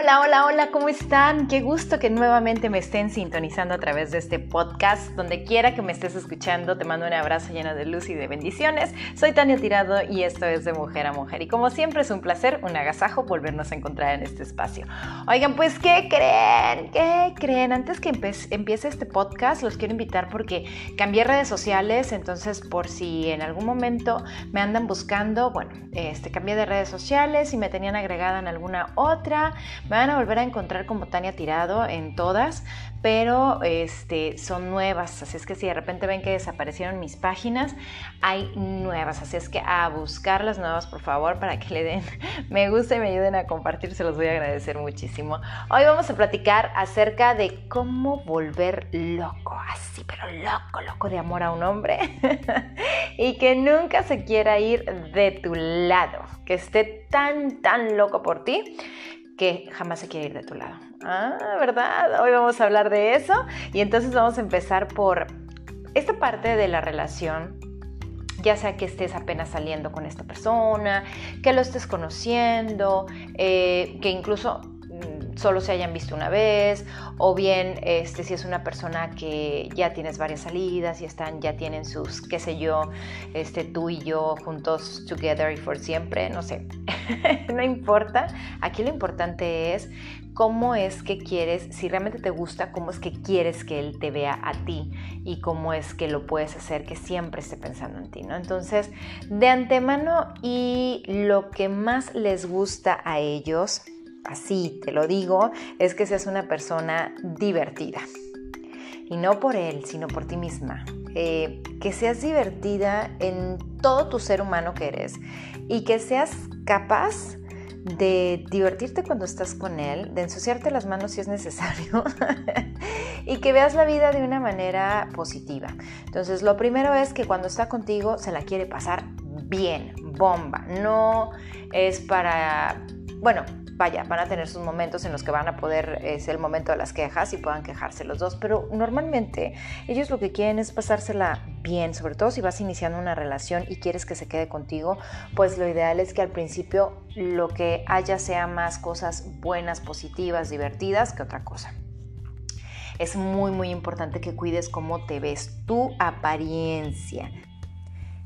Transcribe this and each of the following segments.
Hola, hola, hola, ¿cómo están? Qué gusto que nuevamente me estén sintonizando a través de este podcast. Donde quiera que me estés escuchando, te mando un abrazo lleno de luz y de bendiciones. Soy Tania Tirado y esto es de Mujer a Mujer. Y como siempre es un placer, un agasajo volvernos a encontrar en este espacio. Oigan, pues, ¿qué creen? ¿Qué creen? Antes que empiece este podcast, los quiero invitar porque cambié redes sociales, entonces por si en algún momento me andan buscando, bueno, este, cambié de redes sociales y me tenían agregada en alguna otra van a volver a encontrar como Tania Tirado en todas, pero este, son nuevas. Así es que si de repente ven que desaparecieron mis páginas, hay nuevas. Así es que a buscar las nuevas, por favor, para que le den me gusta y me ayuden a compartir. Se los voy a agradecer muchísimo. Hoy vamos a platicar acerca de cómo volver loco, así, pero loco, loco de amor a un hombre. y que nunca se quiera ir de tu lado. Que esté tan, tan loco por ti que jamás se quiere ir de tu lado. Ah, ¿verdad? Hoy vamos a hablar de eso y entonces vamos a empezar por esta parte de la relación ya sea que estés apenas saliendo con esta persona, que lo estés conociendo, eh, que incluso solo se hayan visto una vez, o bien este, si es una persona que ya tienes varias salidas y están, ya tienen sus, qué sé yo, este, tú y yo juntos, together y for siempre, no sé, no importa. Aquí lo importante es cómo es que quieres, si realmente te gusta, cómo es que quieres que él te vea a ti y cómo es que lo puedes hacer que siempre esté pensando en ti, ¿no? Entonces, de antemano y lo que más les gusta a ellos, así te lo digo, es que seas una persona divertida. Y no por él, sino por ti misma. Eh, que seas divertida en todo tu ser humano que eres y que seas capaz de divertirte cuando estás con él, de ensuciarte las manos si es necesario y que veas la vida de una manera positiva. Entonces, lo primero es que cuando está contigo se la quiere pasar bien, bomba. No es para, bueno, vaya, van a tener sus momentos en los que van a poder, es el momento de las quejas y puedan quejarse los dos, pero normalmente ellos lo que quieren es pasársela bien, sobre todo si vas iniciando una relación y quieres que se quede contigo, pues lo ideal es que al principio lo que haya sea más cosas buenas, positivas, divertidas que otra cosa. Es muy muy importante que cuides cómo te ves, tu apariencia.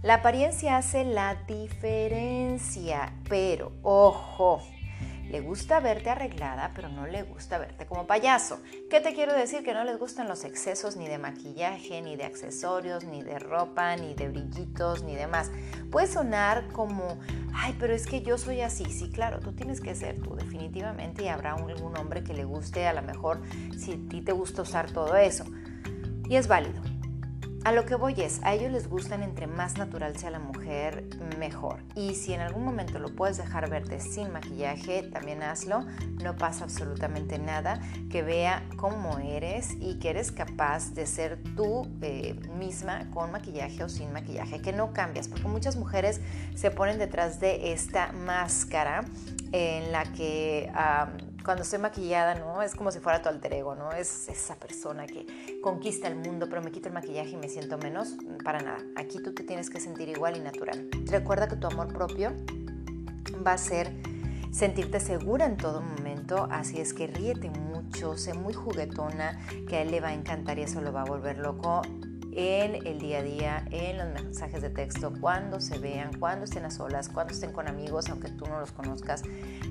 La apariencia hace la diferencia, pero ojo, le gusta verte arreglada, pero no le gusta verte como payaso. ¿Qué te quiero decir? Que no les gustan los excesos ni de maquillaje, ni de accesorios, ni de ropa, ni de brillitos, ni demás. Puede sonar como, ay, pero es que yo soy así. Sí, claro, tú tienes que ser tú, definitivamente, y habrá algún hombre que le guste, a lo mejor, si a ti te gusta usar todo eso. Y es válido. A lo que voy es, a ellos les gustan entre más natural sea la mujer, mejor. Y si en algún momento lo puedes dejar verte sin maquillaje, también hazlo. No pasa absolutamente nada. Que vea cómo eres y que eres capaz de ser tú eh, misma con maquillaje o sin maquillaje. Que no cambias, porque muchas mujeres se ponen detrás de esta máscara en la que cuando estoy maquillada, ¿no? Es como si fuera tu alter ego, ¿no? Es esa persona que conquista el mundo, pero me quito el maquillaje y me siento menos. Para nada. Aquí tú te tienes que sentir igual y natural. Recuerda que tu amor propio va a ser sentirte segura en todo momento, así es que ríete mucho, sé muy juguetona, que a él le va a encantar y eso lo va a volver loco en el día a día, en los mensajes de texto, cuando se vean, cuando estén a solas, cuando estén con amigos, aunque tú no los conozcas,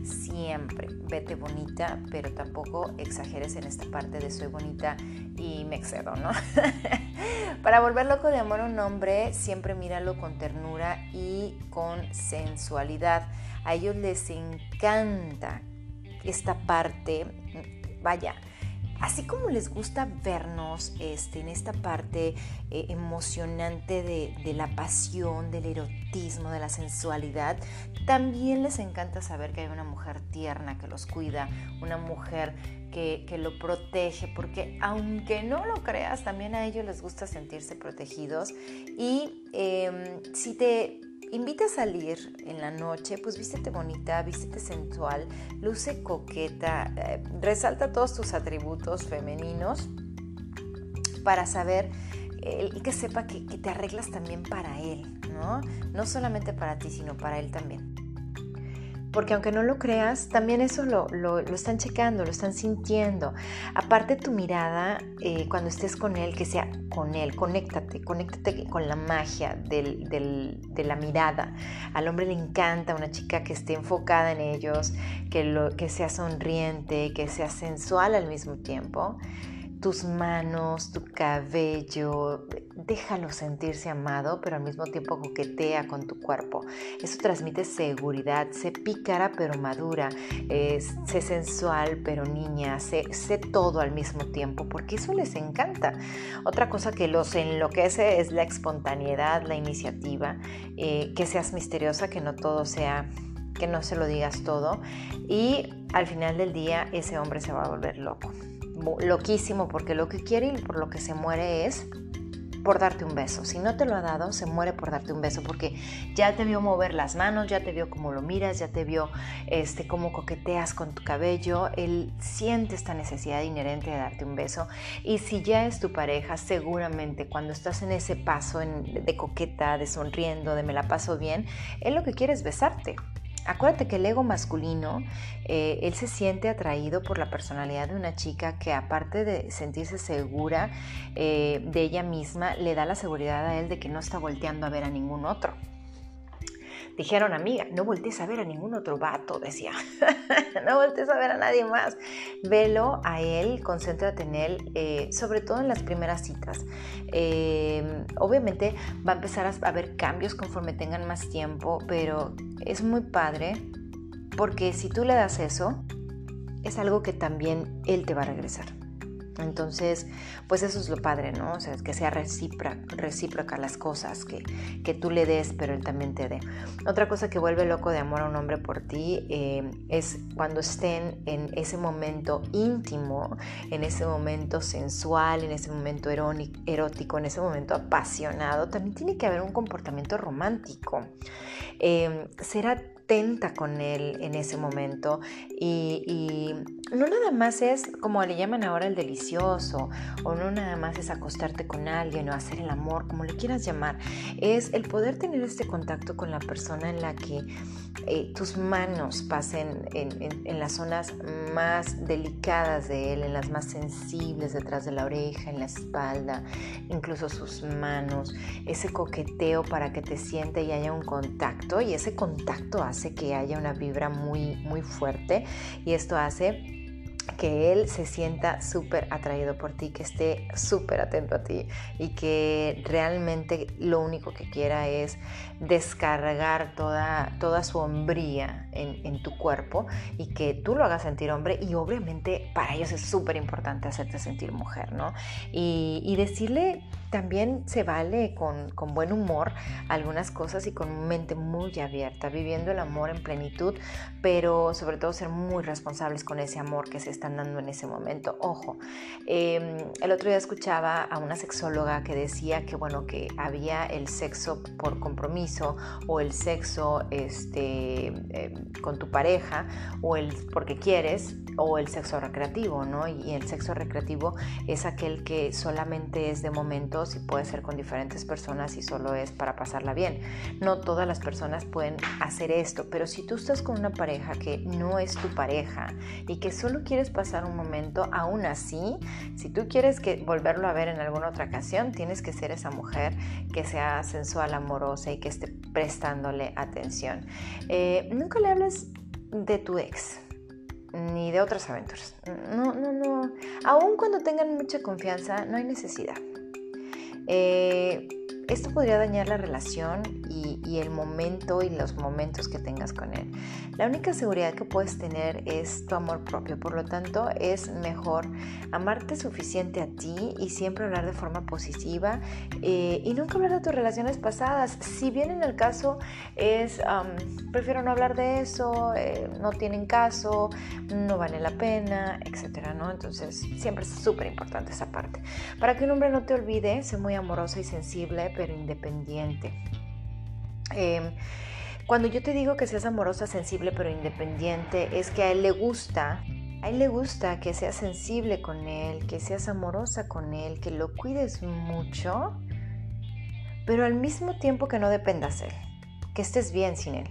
siempre vete bonita, pero tampoco exageres en esta parte de soy bonita y me excedo, ¿no? Para volver loco de amor a un hombre, siempre míralo con ternura y con sensualidad. A ellos les encanta esta parte, vaya, así como les gusta vernos este, en esta parte eh, emocionante de, la pasión, del erotismo, de la sensualidad, también les encanta saber que hay una mujer tierna que los cuida, una mujer que, lo protege, porque aunque no lo creas, también a ellos les gusta sentirse protegidos. Y em, si te invita a salir en la noche, pues vístete bonita, vístete sensual, luce coqueta, eh, resalta todos tus atributos femeninos para saber y que sepa que, que, te arreglas también para él, ¿no? No solamente para ti, sino para él también. Porque aunque no lo creas, también eso lo, lo, están checando, lo están sintiendo. Aparte tu mirada, eh, cuando estés con él, que sea con él, conéctate, conéctate con la magia del, del, de la mirada. Al hombre le encanta una chica que esté enfocada en ellos, que, lo, que sea sonriente, que sea sensual al mismo tiempo tus manos, tu cabello, déjalo sentirse amado, pero al mismo tiempo coquetea con tu cuerpo. Eso transmite seguridad, sé pícara pero madura, sé sensual pero niña, sé, todo al mismo tiempo, porque eso les encanta. Otra cosa que los enloquece es la espontaneidad, la iniciativa, eh, que seas misteriosa, que no todo sea que no se lo digas todo y al final del día ese hombre se va a volver loco loquísimo porque lo que quiere y por lo que se muere es por darte un beso. Si no te lo ha dado, se muere por darte un beso porque ya te vio mover las manos, ya te vio cómo lo miras, ya te vio este, cómo coqueteas con tu cabello. Él siente esta necesidad inherente de darte un beso. Y si ya es tu pareja, seguramente cuando estás en ese paso de coqueta, de sonriendo, de me la paso bien, él lo que quiere es besarte. Acuérdate que el ego masculino, eh, él se siente atraído por la personalidad de una chica que aparte de sentirse segura eh, de ella misma, le da la seguridad a él de que no está volteando a ver a ningún otro. Dijeron, amiga, no voltees a ver a ningún otro vato, decía. no voltees a ver a nadie más. Velo a él, concéntrate en él, eh, sobre todo en las primeras citas. Eh, obviamente va a empezar a haber cambios conforme tengan más tiempo, pero es muy padre porque si tú le das eso, es algo que también él te va a regresar. Entonces, pues eso es lo padre, ¿no? O sea, que sea recíproca, las cosas, que, que, tú le des, pero él también te dé. Otra cosa que vuelve loco de amor a un hombre por ti eh, es cuando estén en ese momento íntimo, en ese momento sensual, en ese momento erótico, en ese momento apasionado, también tiene que haber un comportamiento romántico. Eh, será con él en ese momento y, no nada más es como le llaman ahora el delicioso o no nada más es acostarte con alguien o hacer el amor, como le quieras llamar, es el poder tener este contacto con la persona en la que eh, tus manos pasen en, las zonas más delicadas de él, en las más sensibles, detrás de la oreja, en la espalda, incluso sus manos, ese coqueteo para que te siente y haya un contacto y ese contacto hace que haya una vibra muy, muy fuerte y esto hace que él se sienta súper atraído por ti, que esté súper atento a ti y que realmente lo único que quiera es descargar toda, toda su hombría en, tu cuerpo y que tú lo hagas sentir hombre y obviamente para ellos es súper importante hacerte sentir mujer, ¿no? Y, y decirle también se vale con, con, buen humor algunas cosas y con mente muy abierta, viviendo el amor en plenitud, pero sobre todo ser muy responsables con ese amor que se están dando en ese momento. Ojo, em, el otro día escuchaba a una sexóloga que decía que, bueno, que había el sexo por compromiso o el sexo este, em, con tu pareja o el porque quieres o el sexo recreativo, ¿no? Y el sexo recreativo es aquel que solamente es de momentos y puede ser con diferentes personas y solo es para pasarla bien. No todas las personas pueden hacer esto, pero si tú estás con una pareja que no es tu pareja y que solo quieres pasar un momento, aún así, si tú quieres volverlo a ver en alguna otra ocasión, tienes que ser esa mujer que sea sensual, amorosa y que esté prestándole atención. Eh, nunca le hables de tu ex ni de otras aventuras. No, no, no. Aún cuando tengan mucha confianza, no hay necesidad. Eh, esto podría dañar la relación y, el momento y los momentos que tengas con él. La única seguridad que puedes tener es tu amor propio, por lo tanto es mejor amarte suficiente a ti y siempre hablar de forma positiva eh, y nunca hablar de tus relaciones pasadas. Si bien en el caso es, prefiero no hablar de eso, eh, no tienen caso, no vale la pena, etcétera, ¿no? Entonces siempre es súper importante esa parte. Para que un hombre no te olvide, sé muy amorosa y sensible, pero independiente. Em, cuando yo te digo que seas amorosa, sensible, pero independiente, es que a él le gusta, a él le gusta que seas sensible con él, que seas amorosa con él, que lo cuides mucho, pero al mismo tiempo que no dependas de él, que estés bien sin él.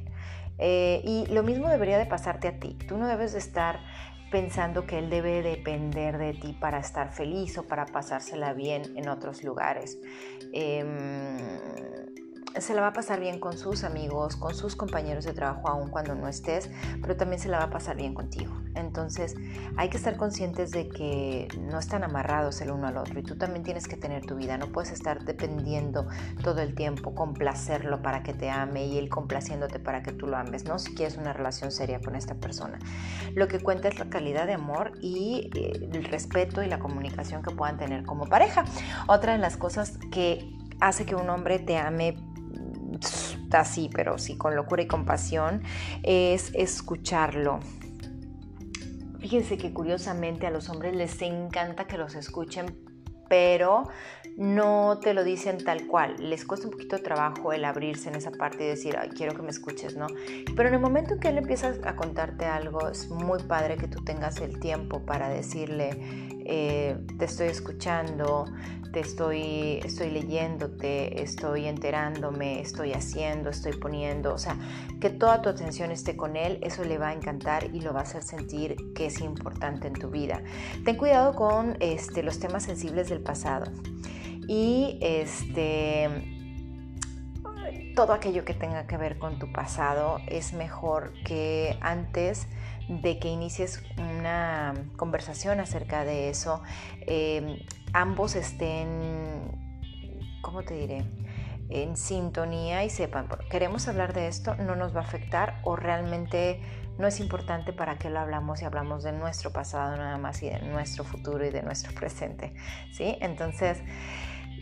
Eh, y lo mismo debería de pasarte a ti. Tú no debes de estar pensando que él debe depender de ti para estar feliz o para pasársela bien en otros lugares. Em, se la va a pasar bien con sus amigos, con sus compañeros de trabajo, aun cuando no estés, pero también se la va a pasar bien contigo. Entonces hay que estar conscientes de que no están amarrados el uno al otro y tú también tienes que tener tu vida, no puedes estar dependiendo todo el tiempo, complacerlo para que te ame y él complaciéndote para que tú lo ames, ¿no? Si quieres una relación seria con esta persona. Lo que cuenta es la calidad de amor y eh, el respeto y la comunicación que puedan tener como pareja. Otra de las cosas que hace que un hombre te ame así, pero sí con locura y compasión, es escucharlo. Fíjense que curiosamente a los hombres les encanta que los escuchen, pero no te lo dicen tal cual. Les cuesta un poquito de trabajo el abrirse en esa parte y decir, quiero que me escuches, ¿no? Pero en el momento en que él empieza a contarte algo, es muy padre que tú tengas el tiempo para decirle, eh, te estoy escuchando, te estoy, estoy leyéndote, estoy enterándome, estoy haciendo, estoy poniendo, o sea, que toda tu atención esté con él, eso le va a encantar y lo va a hacer sentir que es importante en tu vida. Ten cuidado con este, los temas sensibles del pasado y este todo aquello que tenga que ver con tu pasado es mejor que antes de que inicies una conversación acerca de eso, em, ambos estén, ¿cómo te diré? en sintonía y sepan, queremos hablar de esto, no nos va a afectar o realmente no es importante para qué lo hablamos y hablamos de nuestro pasado nada más y de nuestro futuro y de nuestro presente, ¿sí? Entonces,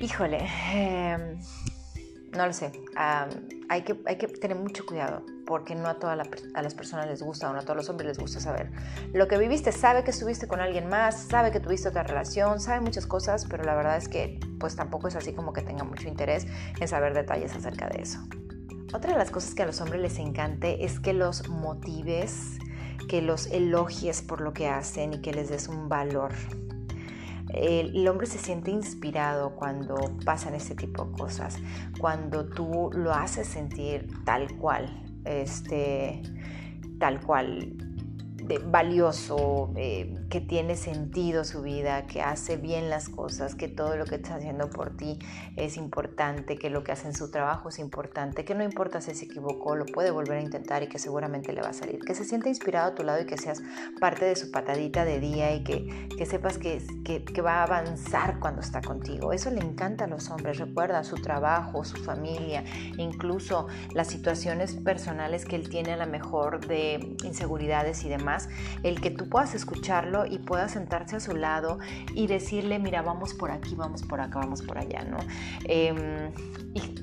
híjole, em, no lo sé, hay, que, hay que tener mucho cuidado porque no a todas las personas les gusta o no a todos los hombres les gusta saber lo que viviste, sabe que estuviste con alguien más, sabe que tuviste otra relación, sabe muchas cosas, pero la verdad es que pues tampoco es así como que tenga mucho interés en saber detalles acerca de eso. Otra de las cosas que a los hombres les encante es que los motives, que los elogies por lo que hacen y que les des un valor. El, hombre se siente inspirado cuando pasan este tipo de cosas, cuando tú lo haces sentir tal cual, este, tal cual valioso, eh, que tiene sentido su vida, que hace bien las cosas, que todo lo que está haciendo por ti es importante, que lo que hace en su trabajo es importante, que no importa si se equivocó, lo puede volver a intentar y que seguramente le va a salir, que se siente inspirado a tu lado y que seas parte de su patadita de día y que, que sepas que, que, que va a avanzar cuando está contigo. Eso le encanta a los hombres, recuerda su trabajo, su familia, incluso las situaciones personales que él tiene a lo mejor de inseguridades y demás el que tú puedas escucharlo y puedas sentarse a su lado y decirle, mira, vamos por aquí, vamos por acá, vamos por allá, ¿no? Em, y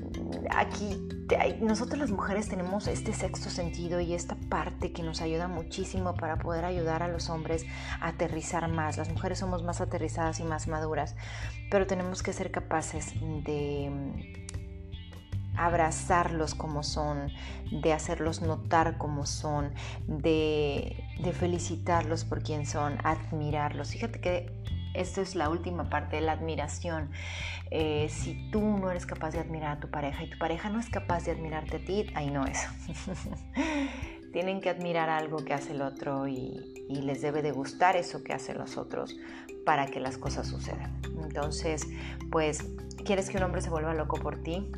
aquí nosotros las mujeres tenemos este sexto sentido y esta parte que nos ayuda muchísimo para poder ayudar a los hombres a aterrizar más. Las mujeres somos más aterrizadas y más maduras, pero tenemos que ser capaces de abrazarlos como son, de hacerlos notar como son, de, felicitarlos por quien son, admirarlos. Fíjate que esto es la última parte de la admiración. Eh, si tú no eres capaz de admirar a tu pareja y tu pareja no es capaz de admirarte a ti, ahí no es. Tienen que admirar algo que hace el otro y, y les debe de gustar eso que hacen los otros para que las cosas sucedan. Entonces, pues, ¿quieres que un hombre se vuelva loco por ti?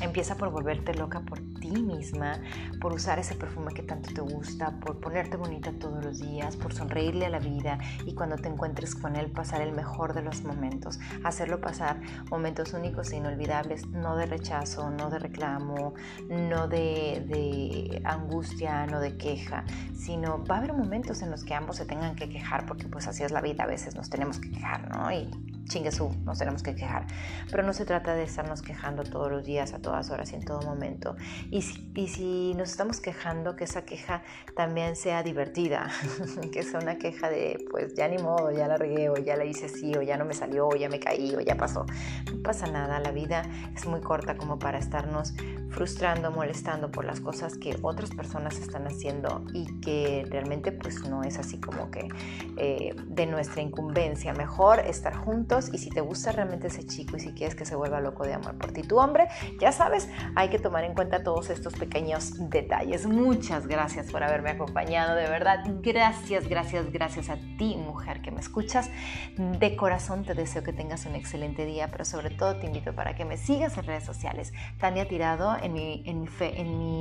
Empieza por volverte loca por ti misma, por usar ese perfume que tanto te gusta, por ponerte bonita todos los días, por sonreírle a la vida y cuando te encuentres con él pasar el mejor de los momentos, hacerlo pasar momentos únicos e inolvidables, no de rechazo, no de reclamo, no de, angustia, no de queja, sino va a haber momentos en los que ambos se tengan que quejar porque pues así es la vida, a veces nos tenemos que quejar, ¿no? Y chingue su, nos tenemos que quejar. Pero no se trata de estarnos quejando todos los días, a todas horas y en todo momento. Y si, y si nos estamos quejando, que esa queja también sea divertida, que sea una queja de, pues ya ni modo, ya la regué, o ya la hice así, o ya no me salió, o ya me caí, o ya pasó. No pasa nada, la vida es muy corta como para estarnos frustrando, molestando por las cosas que otras personas están haciendo y que realmente pues no es así como que eh, de nuestra incumbencia. Mejor estar juntos y si te gusta realmente ese chico y si quieres que se vuelva loco de amor por ti tu hombre, ya sabes, hay que tomar en cuenta todos estos pequeños detalles. Muchas gracias por haberme acompañado, de verdad. Gracias, gracias, gracias a ti, mujer que me escuchas. De corazón te deseo que tengas un excelente día, pero sobre todo te invito para que me sigas en redes sociales. Tania Tirado en mi, en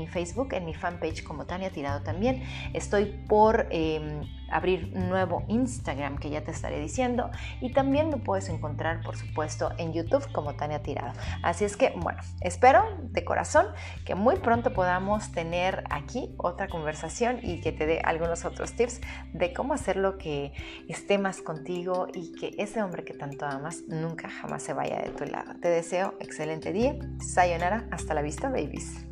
Facebook, en mi fanpage como Tania Tirado también. Estoy por... Em, abrir nuevo Instagram que ya te estaré diciendo y también me puedes encontrar por supuesto en YouTube como Tania Tirado. Así es que bueno, espero de corazón que muy pronto podamos tener aquí otra conversación y que te dé algunos otros tips de cómo hacer lo que esté más contigo y que ese hombre que tanto amas nunca jamás se vaya de tu lado. Te deseo excelente día. Sayonara, hasta la vista, babies.